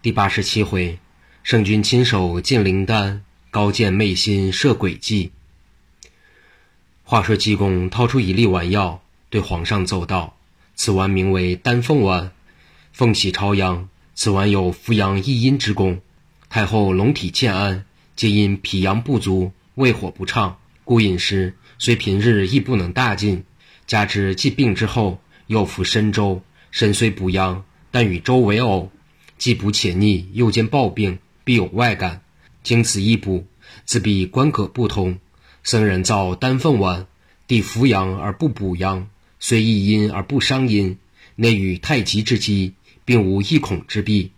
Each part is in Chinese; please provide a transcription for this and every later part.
第八十七回，圣君亲手进灵丹，高见昧心设诡计。话说济公掏出一粒丸药，对皇上奏道：“此丸名为丹凤丸，凤喜朝阳。此丸有扶阳益阴之功。太后龙体欠安，皆因脾阳不足，胃火不畅，故饮食虽平日亦不能大进。加之既病之后，又服参粥，身虽补阳，但与粥为偶。”既补且逆，又见暴病，必有外感。经此一补，自必关膈不通。僧人造丹凤丸，地扶阳而不补阳，虽益阴而不伤阴，内与太极之机，并无一孔之弊。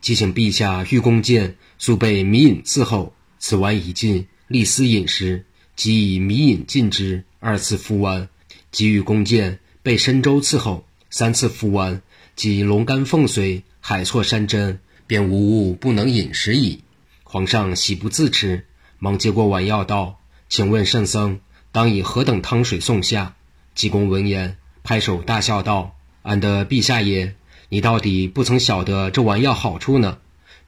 即请陛下御弓箭，速备米饮伺候。此丸已尽，立思饮食，即以米饮尽之，二次服丸。即御弓箭备参粥伺候，三次服丸，即龙肝凤髓。海错山珍，便无物不能饮食矣。皇上喜不自持，忙接过丸药道：“请问圣僧，当以何等汤水送下？”济公闻言，拍手大笑道：“俺的陛下爷，你到底不曾晓得这丸药好处呢？”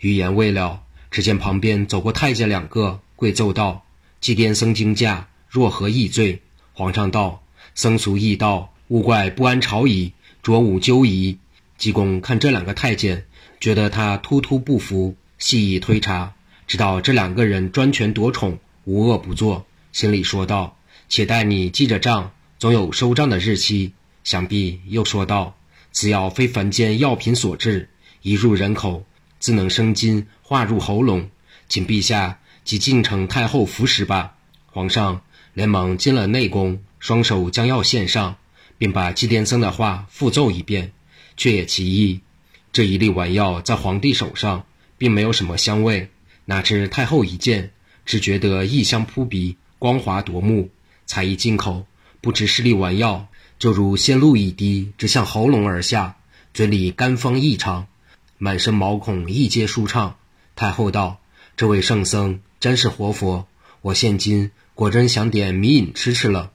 余言未了，只见旁边走过太监两个，跪奏道：“祭奠僧惊驾，若何易罪？”皇上道：“僧俗易道，勿怪不安朝仪，着武纠仪。”济公看这两个太监，觉得他突突不服，细意推查，知道这两个人专权夺宠，无恶不作，心里说道：“且待你记着账，总有收账的日期。”想必又说道：“此药非凡间药品所制，一入人口，自能生津，化入喉咙，请陛下即进呈太后服食吧。”皇上连忙进了内宫，双手将药献上，并把祭奠僧的话复奏一遍。却也奇异，这一粒丸药在皇帝手上，并没有什么香味，哪知太后一见，只觉得异香扑鼻，光滑夺目。才一进口，不知是粒丸药，就如仙露一滴，直向喉咙而下，嘴里干风异常，满身毛孔一皆舒畅。太后道：“这位圣僧真是活佛，我现今果真想点米饮吃吃了。”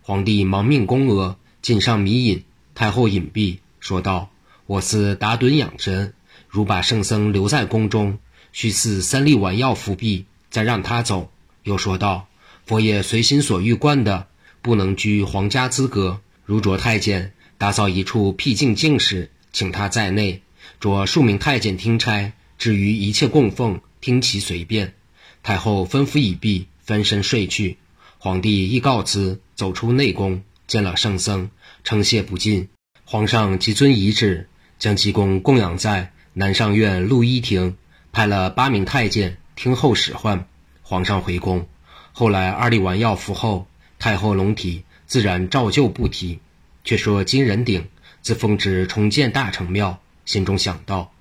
皇帝忙命宫娥进上米饮，太后隐蔽。说道：“我似打盹养神，如把圣僧留在宫中，须赐三粒丸药服毕，再让他走。”又说道：“佛爷随心所欲惯的，不能居皇家资格，如着太监打扫一处僻静静室，请他在内，着数名太监听差。至于一切供奉，听其随便。”太后吩咐已毕，翻身睡去。皇帝亦告辞，走出内宫，见了圣僧，称谢不尽。皇上即遵遗旨，将济公供养在南上院陆一亭，派了八名太监听候使唤。皇上回宫，后来二粒丸药服后，太后龙体自然照旧不提。却说金人鼎自奉旨重建大成庙，心中想到：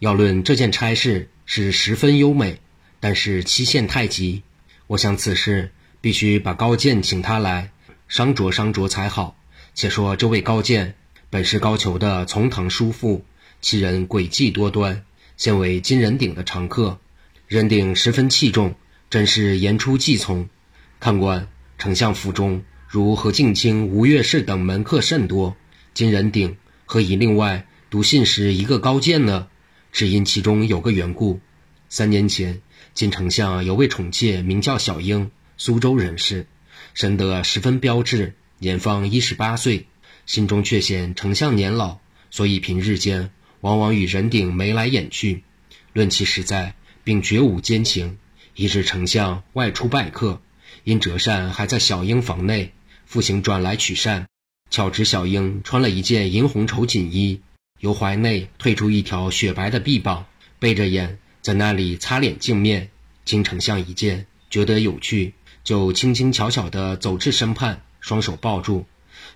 要论这件差事是十分优美，但是期限太急，我想此事必须把高见请他来商酌商酌才好。且说这位高见。本是高俅的从堂叔父，其人诡计多端，现为金人鼎的常客。人鼎十分器重，真是言出计从。看官，丞相府中如何敬卿、吴越氏等门客甚多，金人鼎何以另外独信时一个高见呢？只因其中有个缘故。三年前，金丞相有位宠妾，名叫小英，苏州人士，生得十分标致，年方一十八岁。心中却嫌丞相年老，所以平日间往往与人鼎眉来眼去。论其实在，并绝无奸情。一日丞相外出拜客，因折扇还在小英房内，复行转来取扇，巧知小英穿了一件银红绸锦衣，由怀内退出一条雪白的臂膀，背着眼在那里擦脸镜面。经丞相一见，觉得有趣，就轻轻巧巧地走至身畔，双手抱住。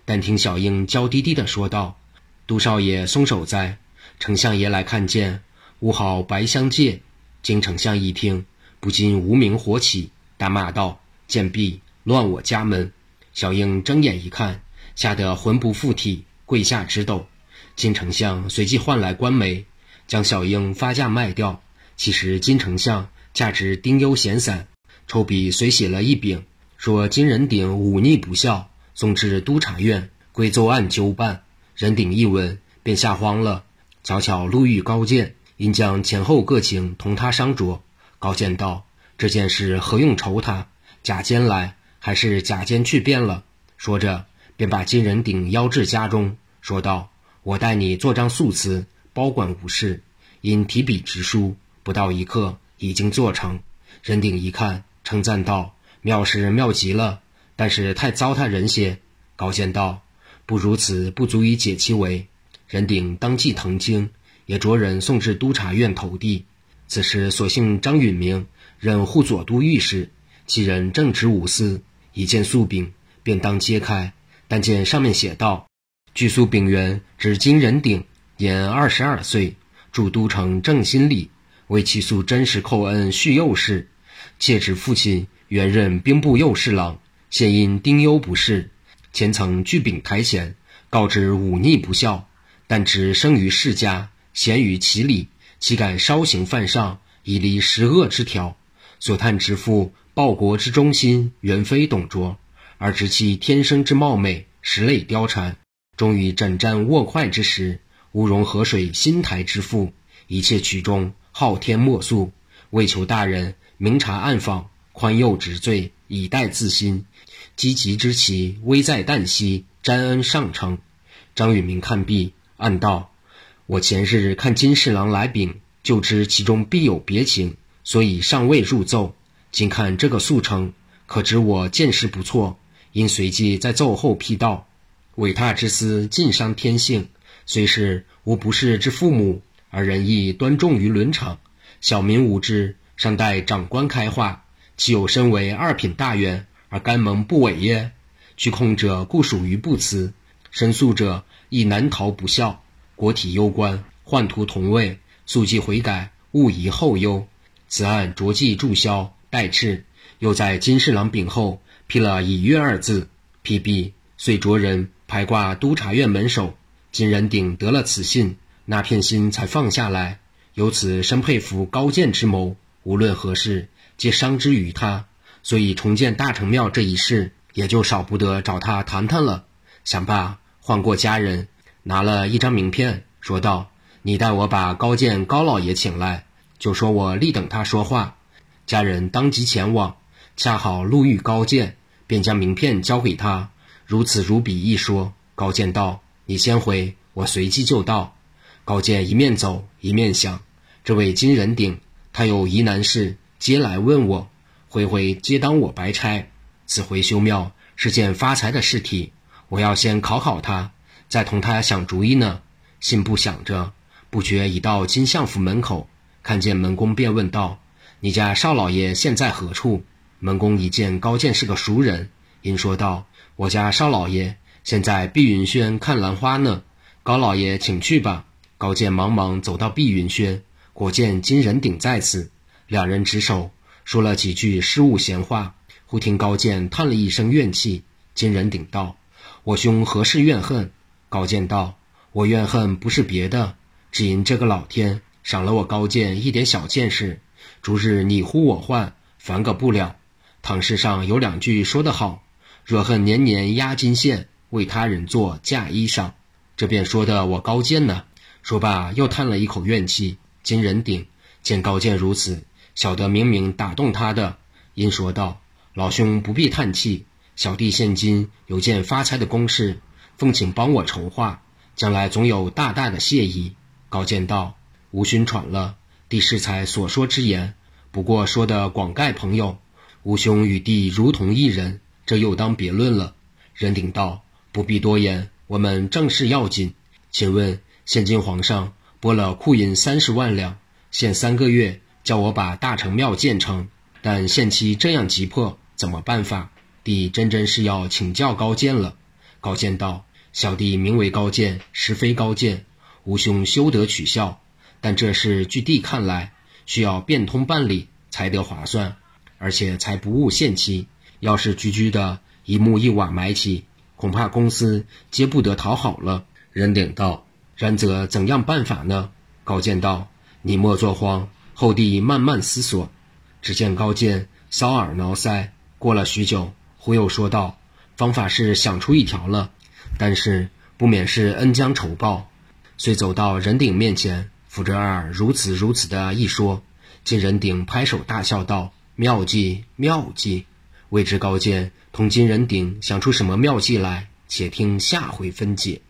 但听小英娇滴滴地说道：“杜少爷松手哉，丞相爷来看见，吾好白相借。”金丞相一听，不禁无名火起，大骂道：“贱婢，乱我家门！”小英睁眼一看，吓得魂不附体，跪下直抖。金丞相随即唤来官媒，将小英发价卖掉。其实金丞相价值丁忧闲散，抽笔随写了一柄，说金人鼎忤逆不孝。送至都察院归奏案纠办，人鼎一闻便吓慌了，巧巧路遇高见，因将前后各情同他商酌。高见道：“这件事何用愁他？贾监来，还是贾监去便了。”说着，便把金人鼎邀至家中，说道：“我带你做张素词，包管无事。”因提笔直书，不到一刻，已经做成。任鼎一看，称赞道：“妙是妙极了，但是太糟蹋人些。”高见道：“不如此，不足以解其围。”任鼎当即腾清，也着人送至督察院投递。此时所幸张允明任护左都御史，其人正直无私，一见素饼，便当揭开。但见上面写道：“据素饼原指今人鼎，年二十二岁。”驻都城正心里，为其诉真实叩恩叙幼事。妾指父亲原任兵部右侍郎，现因丁忧不适，前曾据禀台贤，告知忤逆不孝。但知生于世家，贤于其理，岂敢稍行犯上，以离十恶之条？所叹之父报国之忠心，原非董卓，而知其天生之貌美，实类貂蝉，终于枕战卧快之时。乌容河水新台之父，一切曲终昊天莫诉，为求大人明察暗访，宽宥直罪，以待自新。积极之期危在旦夕，沾恩上乘。张允明看毕，暗道：我前日看金侍郎来禀，就知其中必有别情，所以尚未入奏。今看这个速成，可知我见识不错，因随即在奏后批道：伟榻之思尽伤天性。虽是无不是之父母，而人亦端重于伦常。小民无知，尚待长官开化。岂有身为二品大员而甘蒙不韦耶？居控者固属于不辞，申诉者亦难逃不孝。国体攸关，宦途同位，速即悔改，勿疑后忧。此案着即注销，待敕。又在金侍郎禀后批了“已阅”二字，批毕，遂着人排挂督察院门首。金仁鼎得了此信，那片心才放下来。由此深佩服高见之谋，无论何事皆伤之于他，所以重建大成庙这一事，也就少不得找他谈谈了。想罢，唤过家人，拿了一张名片，说道：“你带我把高见高老爷请来，就说我立等他说话。”家人当即前往，恰好路遇高见，便将名片交给他。如此如彼一说，高见道。你先回，我随即就到。高见一面走一面想：这位金人鼎，他有疑难事，皆来问我，回回皆当我白差。此回修庙是件发财的事体，我要先考考他，再同他想主意呢。心不想着，不觉已到金相府门口，看见门公，便问道：“你家少老爷现在何处？”门公一见高见是个熟人，因说道：“我家少老爷。”现在碧云轩看兰花呢，高老爷请去吧。高见忙忙走到碧云轩，果见金人鼎在此，两人执手说了几句失误闲话。忽听高见叹了一声怨气。金人鼎道：“我兄何事怨恨？”高见道：“我怨恨不是别的，只因这个老天赏了我高见一点小见识，逐日你呼我唤，烦个不了。唐诗上有两句说得好：若恨年年压金线。”为他人做嫁衣裳，这便说的我高见呢。说罢又叹了一口怨气。金人鼎见高见如此，小的明明打动他的，因说道：“老兄不必叹气，小弟现今有件发财的公事，奉请帮我筹划，将来总有大大的谢意。”高见道：“无需喘了，弟适才所说之言，不过说的广盖朋友，吾兄与弟如同一人，这又当别论了。”人鼎道。不必多言，我们正事要紧。请问，现今皇上拨了库银三十万两，限三个月叫我把大成庙建成，但限期这样急迫，怎么办法？弟真真是要请教高见了。高见道：“小弟名为高见，实非高见，吾兄休得取笑。但这事据弟看来，需要变通办理才得划算，而且才不误限期。要是居居的一木一瓦埋起。”恐怕公司皆不得讨好了。人鼎道：“然则怎样办法呢？”高见道：“你莫作慌，后帝慢慢思索。”只见高见搔耳挠腮，过了许久，忽又说道：“方法是想出一条了，但是不免是恩将仇报。”遂走到人鼎面前，福哲二如此如此的一说，金人鼎拍手大笑道：“妙计，妙计！未知高见同金人鼎想出什么妙计来？且听下回分解。”